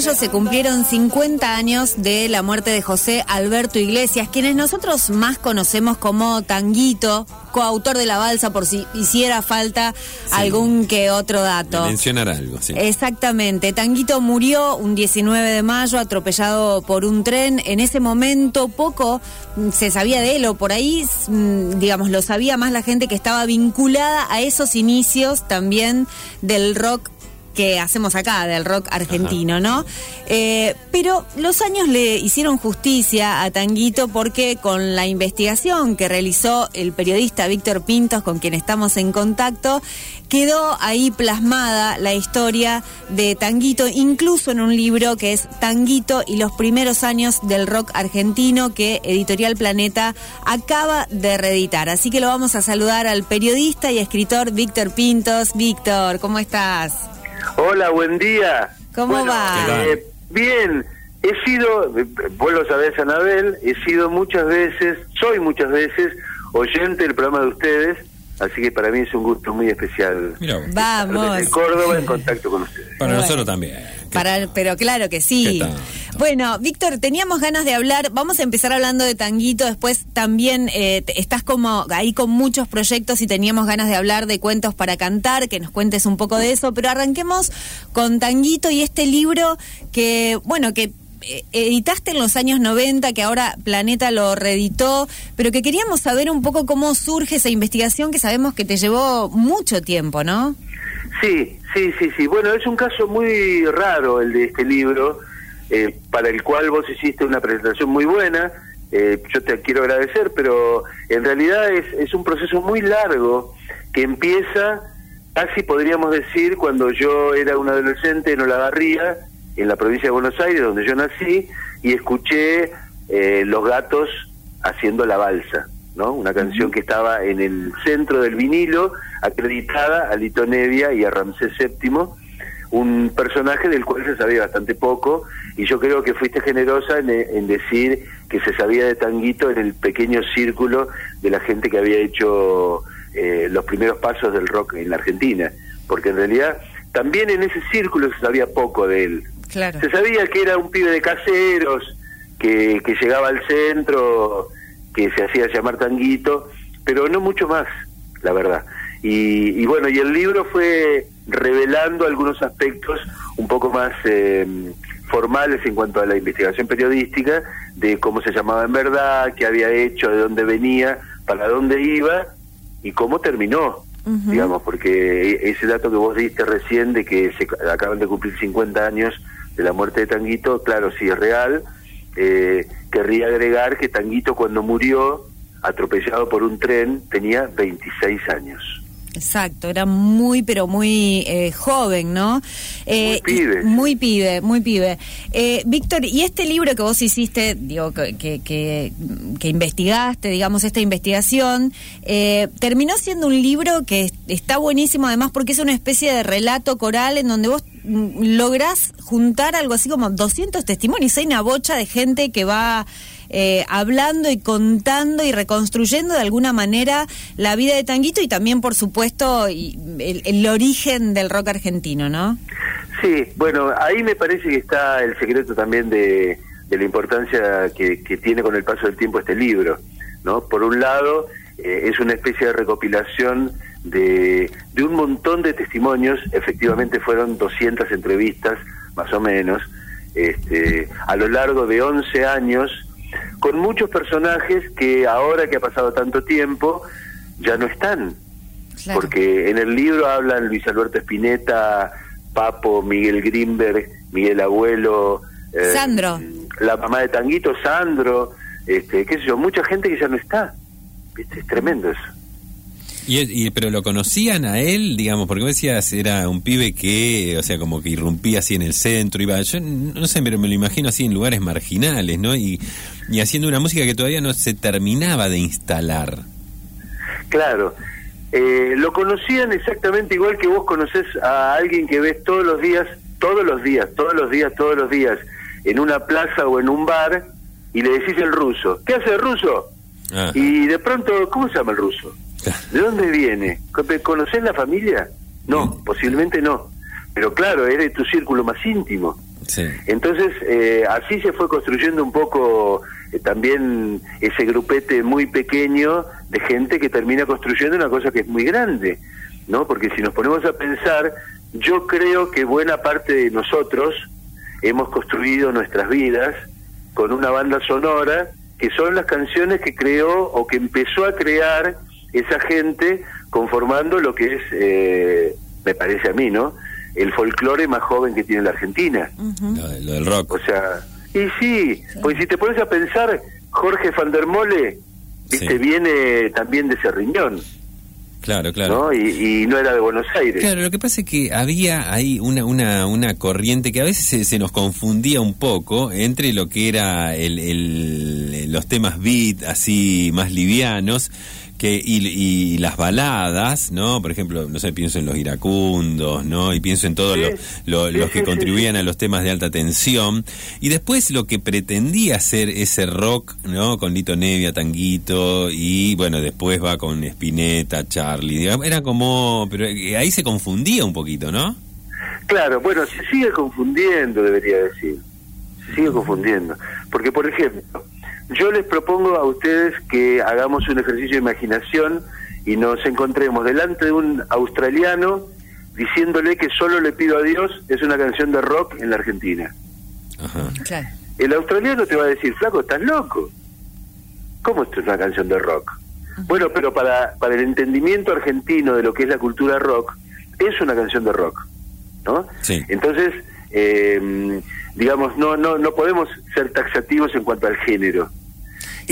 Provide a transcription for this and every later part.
mayo se cumplieron 50 años de la muerte de José Alberto Iglesias, quienes nosotros más conocemos como Tanguito, coautor de la balsa, por si hiciera falta algún que otro dato. Mencionar algo, sí. Exactamente. Tanguito murió un 19 de mayo atropellado por un tren. En ese momento poco se sabía de él, o por ahí, mm, digamos, lo sabía más la gente que estaba vinculada a esos inicios también del rock que hacemos acá, del rock argentino, ¿no? Eh, pero los años le hicieron justicia a Tanguito porque con la investigación que realizó el periodista Víctor Pintos, con quien estamos en contacto, quedó ahí plasmada la historia de Tanguito, incluso en un libro que es Tanguito y los primeros años del rock argentino que Editorial Planeta acaba de reeditar. Así que lo vamos a saludar al periodista y escritor Víctor Pintos. Víctor, ¿cómo estás? Hola, buen día. ¿Cómo va? Eh, bien, he sido, vos lo sabés, Anabel, he sido muchas veces, soy muchas veces oyente del programa de ustedes, así que para mí es un gusto muy especial. Vamos. En Córdoba en contacto con ustedes. Para nosotros también. Para, pero claro que sí. Bueno, Víctor, teníamos ganas de hablar, vamos a empezar hablando de Tanguito, después también eh, estás como ahí con muchos proyectos y teníamos ganas de hablar de cuentos para cantar, que nos cuentes un poco de eso, pero arranquemos con Tanguito y este libro que, bueno, que eh, editaste en los años 90, que ahora Planeta lo reeditó, pero que queríamos saber un poco cómo surge esa investigación que sabemos que te llevó mucho tiempo, ¿no? Sí, sí, sí, sí. Bueno, es un caso muy raro el de este libro, eh, para el cual vos hiciste una presentación muy buena. Eh, yo te quiero agradecer, pero en realidad es, es un proceso muy largo que empieza, casi podríamos decir, cuando yo era un adolescente en Olavarría, en la provincia de Buenos Aires, donde yo nací, y escuché eh, Los Gatos haciendo la balsa, ¿no? Una canción que estaba en el centro del vinilo, acreditada a Lito Nevia y a Ramsés VII, un personaje del cual se sabía bastante poco, y yo creo que fuiste generosa en, decir que se sabía de Tanguito en el pequeño círculo de la gente que había hecho eh, los primeros pasos del rock en la Argentina, porque en realidad también en ese círculo se sabía poco de él, se sabía que era un pibe de caseros, que, que llegaba al centro, que se hacía llamar tanguito, pero no mucho más, la verdad. Y, bueno, y el libro fue revelando algunos aspectos un poco más eh, formales en cuanto a la investigación periodística, de cómo se llamaba en verdad, qué había hecho, de dónde venía, para dónde iba y cómo terminó, digamos, porque ese dato que vos diste recién de que se acaban de cumplir 50 años de la muerte de Tanguito, claro, sí es real. Eh, querría agregar que Tanguito cuando murió, atropellado por un tren, tenía 26 años. Exacto, era muy, pero muy eh, joven, ¿no? Eh, muy pibe. Muy pibe, muy pibe. Eh, Víctor, y este libro que vos hiciste, digo, que, que, que, investigaste, digamos, esta investigación, eh, terminó siendo un libro que está buenísimo, además, porque es una especie de relato coral en donde vos mm, lográs juntar algo así como 200 testimonios. Hay una bocha de gente que va eh, hablando y contando y reconstruyendo de alguna manera la vida de Tanguito y también, por supuesto, el, origen del rock argentino, ¿no? Sí, bueno, ahí me parece que está el secreto también de, la importancia que, tiene con el paso del tiempo este libro, ¿no? Por un lado, eh, es una especie de recopilación de, de un montón de testimonios, efectivamente fueron 200 entrevistas, más o menos, este, a lo largo de 11 años, con muchos personajes que ahora que ha pasado tanto tiempo ya no están. Porque en el libro hablan Luis Alberto Espineta, Papo, Miguel Grimberg, Miguel Abuelo, eh, Sandro, la mamá de Tanguito, Sandro, este, qué sé yo, mucha gente que ya no está. Es tremendo eso. Y, pero lo conocían a él, digamos, porque me decías, era un pibe que, o sea, como que irrumpía así en el centro, iba, yo no sé, pero me lo imagino así en lugares marginales, ¿no? Y, y haciendo una música que todavía no se terminaba de instalar. Claro, eh, lo conocían exactamente igual que vos conoces a alguien que ves todos los días, todos los días, todos los días, todos los días, en una plaza o en un bar, y le decís el ruso, ¿qué hace el ruso? Y de pronto, ¿cómo se llama el ruso? ¿De dónde viene? ¿Conoces la familia? No, posiblemente no. Pero claro, eres tu círculo más íntimo. Entonces, eh, así se fue construyendo un poco también ese grupete muy pequeño de gente que termina construyendo una cosa que es muy grande, ¿no? Porque si nos ponemos a pensar, yo creo que buena parte de nosotros hemos construido nuestras vidas con una banda sonora que son las canciones que creó o que empezó a crear esa gente conformando lo que es, eh, me parece a mí, ¿no? El folclore más joven que tiene la Argentina. lo, del rock. O sea, y sí, pues si te pones a pensar, Jorge van der Mole, viste, viene también de ese riñón. Claro, claro. Y, no era de Buenos Aires. Claro, lo que pasa es que había ahí una, una, una corriente que a veces se, nos confundía un poco entre lo que era el, el, los temas beat así más livianos que y, las baladas, ¿no? Por ejemplo, no sé, pienso en los iracundos, ¿no? Y pienso en todos los que contribuían a los temas de alta tensión. Y después lo que pretendía hacer ese rock, ¿no? Con Lito Nevia, Tanguito, y bueno, después va con Spinetta, Charlie. Era como, pero ahí se confundía un poquito, ¿no? Claro, bueno, se sigue confundiendo, debería decir. Se sigue confundiendo. Porque, por ejemplo, yo les propongo a ustedes que hagamos un ejercicio de imaginación y nos encontremos delante de un australiano diciéndole que solo le pido a Dios es una canción de rock en la Argentina. El australiano te va a decir, flaco, estás loco. ¿Cómo esto es una canción de rock? Bueno, pero para, para el entendimiento argentino de lo que es la cultura rock, es una canción de rock. ¿no? Entonces, eh, digamos, no, no, no podemos ser taxativos en cuanto al género.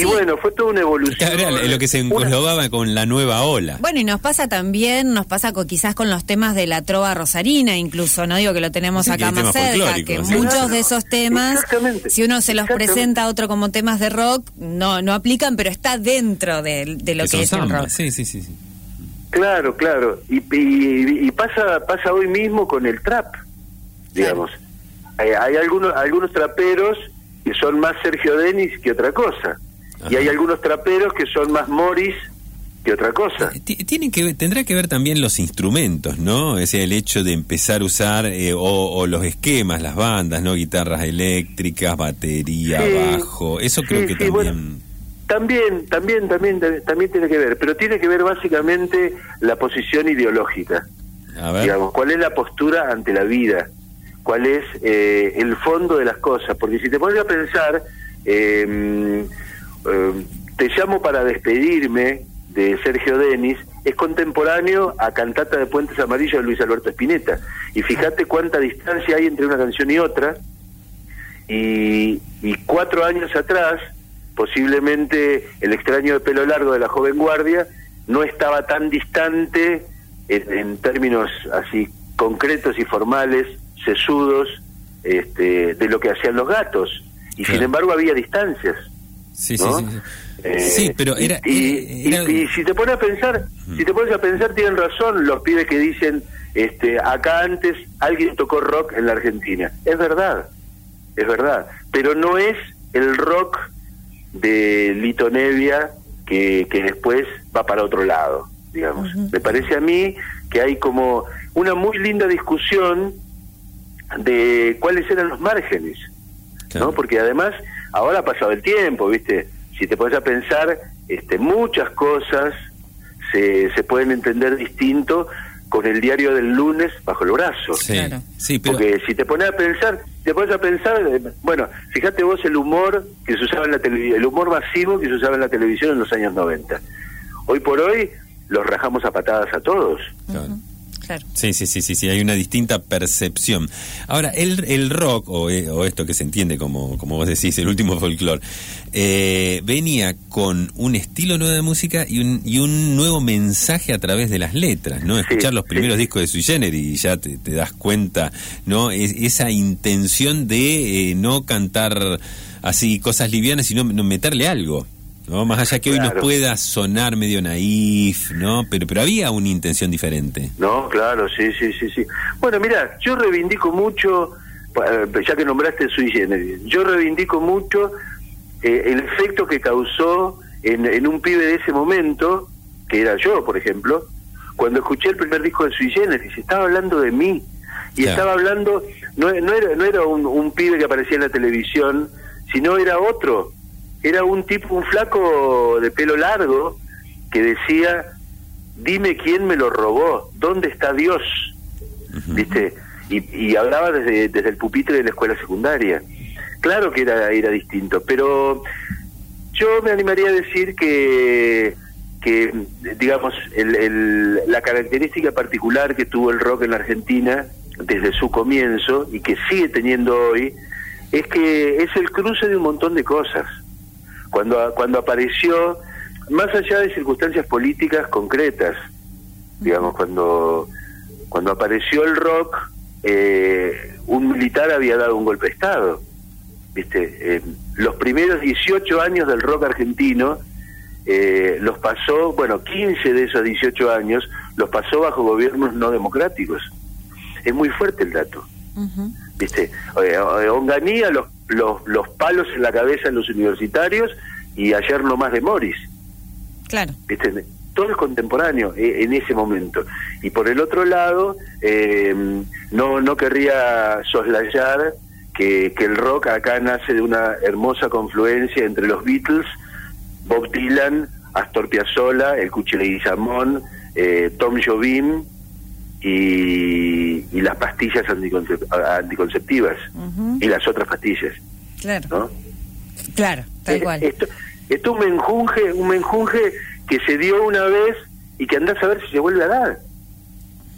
Y bueno, fue toda una evolución. lo que se englobaba con la nueva ola. Bueno, y nos pasa también, nos pasa con, quizás con los temas de la trova rosarina, incluso, no digo que lo tenemos acá más cerca, que muchos de esos temas, si uno se los presenta a otro como temas de rock, no no aplican, pero está dentro de, lo que, es el rock. Sí, sí, sí. Claro, claro. Y, y, pasa pasa hoy mismo con el trap, digamos. Hay, hay algunos algunos traperos que son más Sergio Denis que otra cosa. Y hay algunos traperos que son más Morris que otra cosa. Tienen que tendrá que ver también los instrumentos, ¿no? O sea, el hecho de empezar a usar eh, o, los esquemas, las bandas, ¿no? Guitarras eléctricas, batería, bajo. Eso creo que también. también, también, también, también tiene que ver, pero tiene que ver básicamente la posición ideológica. A ver. Digamos, cuál es la postura ante la vida, cuál es eh, el fondo de las cosas, porque si te pones a pensar, eh, eh, te llamo para despedirme de Sergio Denis, es contemporáneo a Cantata de Puentes Amarillos de Luis Alberto Spinetta. Y fíjate cuánta distancia hay entre una canción y otra. Y, cuatro años atrás, posiblemente El extraño de pelo largo de la joven guardia no estaba tan distante en, términos así concretos y formales, sesudos, este, de lo que hacían los gatos. Y sin embargo había distancias. Sí, sí, sí. sí, pero era y, si te pones a pensar, si te pones a pensar, tienen razón los pibes que dicen, este, acá antes alguien tocó rock en la Argentina. Es verdad, es verdad, pero no es el rock de Lito Nevia que, que después va para otro lado, digamos. Me parece a mí que hay como una muy linda discusión de cuáles eran los márgenes, ¿no? Porque además Ahora ha pasado el tiempo, ¿viste? Si te pones a pensar, este, muchas cosas se, se pueden entender distinto con el diario del lunes bajo el brazo. Sí, sí pero... Porque si te pones a pensar, te pones a pensar, eh, bueno, fíjate vos el humor que se usaba en la televisión, el humor masivo que se usaba en la televisión en los años 90. Hoy por hoy los rajamos a patadas a todos. Claro. Sí, sí, sí, sí, sí, hay una distinta percepción. Ahora, el, el rock, o, eh, o esto que se entiende como, como vos decís, el último folclore, eh, venía con un estilo nuevo de música y un, y un nuevo mensaje a través de las letras, ¿no? Escuchar los primeros discos de Sui Generis y ya te, das cuenta, ¿no? Es, esa intención de eh, no cantar así cosas livianas, sino meterle algo. ¿No? Más allá que hoy nos pueda sonar medio naif, ¿no? Pero, pero había una intención diferente. No, claro, sí, sí, sí, sí. Bueno, mira, yo reivindico mucho, eh, ya que nombraste Sui Generis, yo reivindico mucho eh, el efecto que causó en, en un pibe de ese momento, que era yo, por ejemplo, cuando escuché el primer disco de Sui Generis, estaba hablando de mí, Y estaba hablando, no, no era, no era un, un pibe que aparecía en la televisión, sino era otro, era un tipo, un flaco de pelo largo, que decía, dime quién me lo robó, ¿dónde está Dios? ¿Viste? Y, y hablaba desde, desde el pupitre de la escuela secundaria. Claro que era, era distinto, pero yo me animaría a decir que, que digamos, el, la característica particular que tuvo el rock en la Argentina desde su comienzo y que sigue teniendo hoy, es que es el cruce de un montón de cosas. Cuando, cuando apareció, más allá de circunstancias políticas concretas, digamos, cuando, cuando apareció el rock, eh, un militar había dado un golpe de Estado. ¿Viste? Eh, los primeros 18 años del rock argentino eh, los pasó, bueno, 15 de esos 18 años los pasó bajo gobiernos no democráticos. Es muy fuerte el dato. ¿Viste? Onganía, los, los, los palos en la cabeza en los universitarios y ayer no más de Morris. Claro. Todo es contemporáneo eh, en ese momento. Y por el otro lado, eh, no, no querría soslayar que, que el rock acá nace de una hermosa confluencia entre los Beatles, Bob Dylan, Astor Piazzolla, el Cuchi Leguizamón, eh, Tom Jobim y, y las pastillas anticonceptivas y las otras pastillas. Claro. ¿no? Claro, tal Eh, cual. Esto, esto es un menjunje, un menjunje que se dio una vez y que andás a ver si se vuelve a dar.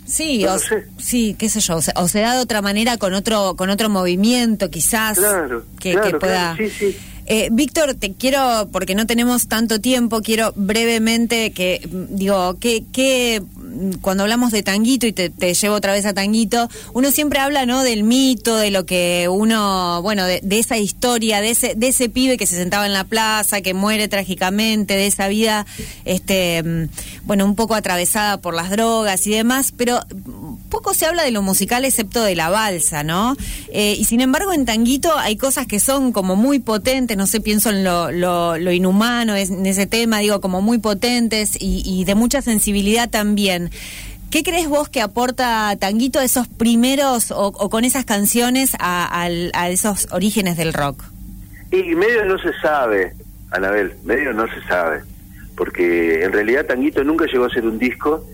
Sí, no o, lo sé. sí, qué sé yo, o se, o se da de otra manera con otro con otro movimiento quizás Claro, que, claro, que pueda. claro, sí, sí. Eh, Víctor, te quiero, porque no tenemos tanto tiempo, quiero brevemente que, digo, que mm, cuando hablamos de Tanguito, y te, llevo otra vez a Tanguito, uno siempre habla, ¿no?, del mito, de lo que uno, bueno, de, de esa historia, de ese, de ese pibe que se sentaba en la plaza, que muere trágicamente, de esa vida, este, mm, bueno, un poco atravesada por las drogas y demás, pero poco se habla de lo musical excepto de la balsa, ¿no? Eh, y sin embargo en Tanguito hay cosas que son como muy potentes, no sé, pienso en lo, lo, inhumano es- en ese tema, digo, como muy potentes y, de mucha sensibilidad también. ¿Qué crees vos que aporta Tanguito a esos primeros o, con esas canciones a, a esos orígenes del rock? Y medio no se sabe, Anabel, medio no se sabe, porque en realidad Tanguito nunca llegó a ser un disco.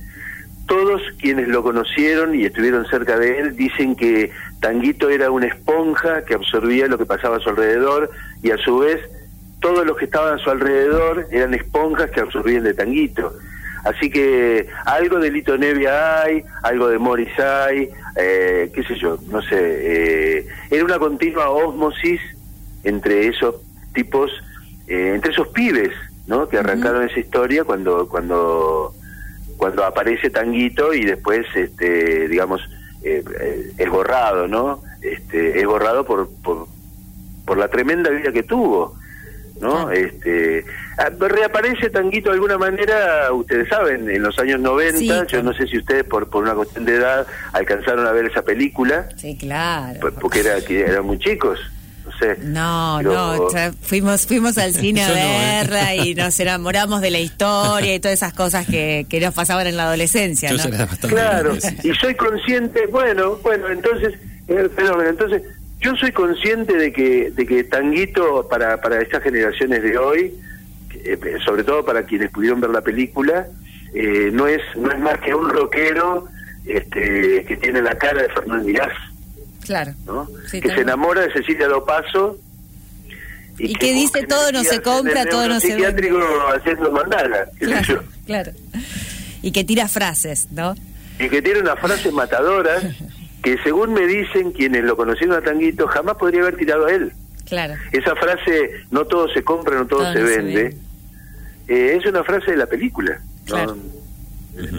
Todos quienes lo conocieron y estuvieron cerca de él dicen que Tanguito era una esponja que absorbía lo que pasaba a su alrededor y a su vez todos los que estaban a su alrededor eran esponjas que absorbían de Tanguito. Así que algo de Lito Nevia hay, algo de Morris hay, eh, qué sé yo, no sé. eh, era una continua osmosis entre esos tipos, eh, entre esos pibes, ¿no? Que arrancaron esa historia cuando cuando cuando aparece Tanguito y después, este, digamos, eh, eh, es borrado, ¿no? Este, es borrado por, por por la tremenda vida que tuvo, ¿no? Este, ah, reaparece Tanguito de alguna manera, ustedes saben, en los años 90, Sí, yo no sé si ustedes por por una cuestión de edad alcanzaron a ver esa película, Sí, claro. porque era que eran muy chicos, sé. No, Pero- no, ya fuimos, fuimos al cine a no, ¿eh? verla y nos enamoramos de la historia y todas esas cosas que, que nos pasaban en la adolescencia, Yo ¿no? Claro, y soy consciente, bueno, bueno, entonces, eh, fenómeno, entonces, yo soy consciente de que, de que Tanguito, para, para estas generaciones de hoy, eh, sobre todo para quienes pudieron ver la película, eh, no es no es más que un rockero este, que tiene la cara de Fernando Mirás, Claro. ¿no? Sí, que se enamora de Cecilia Dopaso Y que dice, todo no se compra, todo no se neuropsiquiátrico haciendo mandala, Claro, yo. claro. Y que tira frases, ¿no? y que tiene unas frases matadoras que según me dicen quienes lo conocieron a Tanguito jamás podría haber tirado a él. Claro. Esa frase, no todo se compra, no todo, Todo se, no se vende, vende. eh, es una frase de la película. Claro. no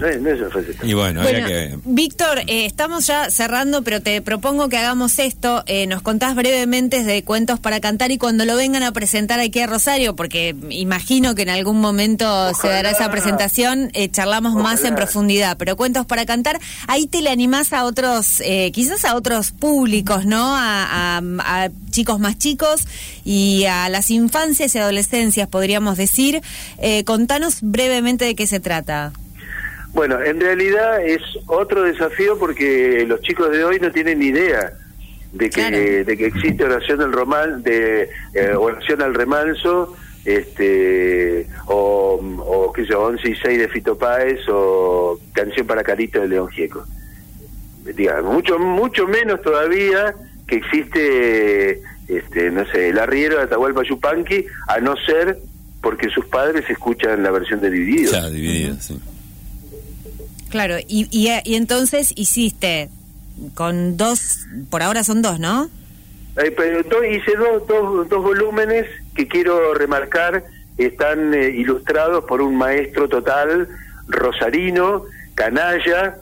es, no es una frase. Y bueno, Bueno, que... Víctor, eh, estamos ya cerrando, pero te propongo que hagamos esto. Eh, nos contás brevemente de cuentos para cantar y cuando lo vengan a presentar aquí a Rosario, porque imagino que en algún momento se dará esa presentación, eh, charlamos más en profundidad. Pero cuentos para cantar, ahí te le animás a otros, eh, quizás a otros públicos, ¿no? A, a- a chicos más chicos y a las infancias y adolescencias, podríamos decir. Eh, contanos brevemente de qué se trata. Bueno, en realidad es otro desafío porque los chicos de hoy no tienen ni idea de que, Claro. de que existe oración al roman, de eh, oración al remanso, este, o, o qué sé yo, 11 y 6 de Fito Páez, o canción para Carito de León Gieco. Diga, mucho, mucho menos todavía que existe, este, no sé, el arriero de Atahualpa Yupanqui, a no ser porque sus padres escuchan la versión de Dividido. Ya, dividida, sí. Claro, y, y, y entonces hiciste con dos, por ahora son dos, ¿no? Eh, pero do- hice dos, dos, dos volúmenes que quiero remarcar, están eh, ilustrados por un maestro total rosarino, canalla,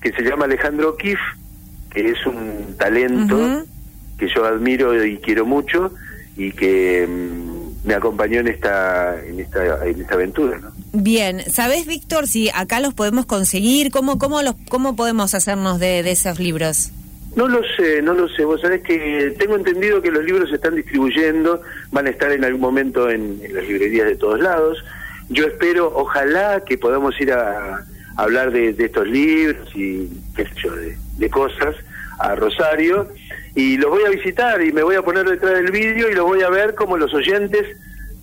que se llama Alejandro Kif, que es un talento que yo admiro y quiero mucho y que mm, me acompañó en esta en esta en esta aventura. ¿no? Bien, ¿sabés, Víctor, si acá los podemos conseguir? ¿Cómo, cómo, los, cómo podemos hacernos de, de esos libros? No lo sé, no lo sé. Vos sabés que tengo entendido que los libros se están distribuyendo, van a estar en algún momento en, las librerías de todos lados. Yo espero, ojalá que podamos ir a, hablar de, de estos libros y qué sé yo, de, de cosas a Rosario. Y los voy a visitar y me voy a poner detrás del vídeo y los voy a ver como los oyentes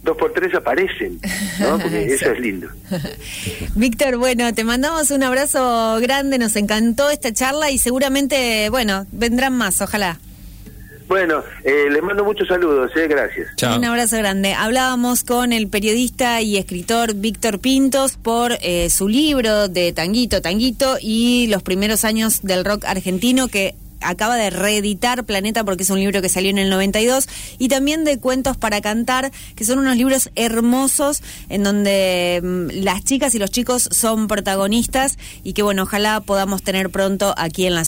dos por tres aparecen, ¿no? Porque eso es lindo. Víctor, bueno, te mandamos un abrazo grande, nos encantó esta charla y seguramente, bueno, vendrán más, ojalá. Bueno, eh, les mando muchos saludos, eh, gracias. Chao. Un abrazo grande. Hablábamos con el periodista y escritor Víctor Pintos por eh, su libro de Tanguito, Tanguito y los primeros años del rock argentino que acaba de reeditar Planeta porque es un libro que salió en el 92 y también de Cuentos para Cantar, que son unos libros hermosos en donde mm, las chicas y los chicos son protagonistas y que bueno, ojalá podamos tener pronto aquí en la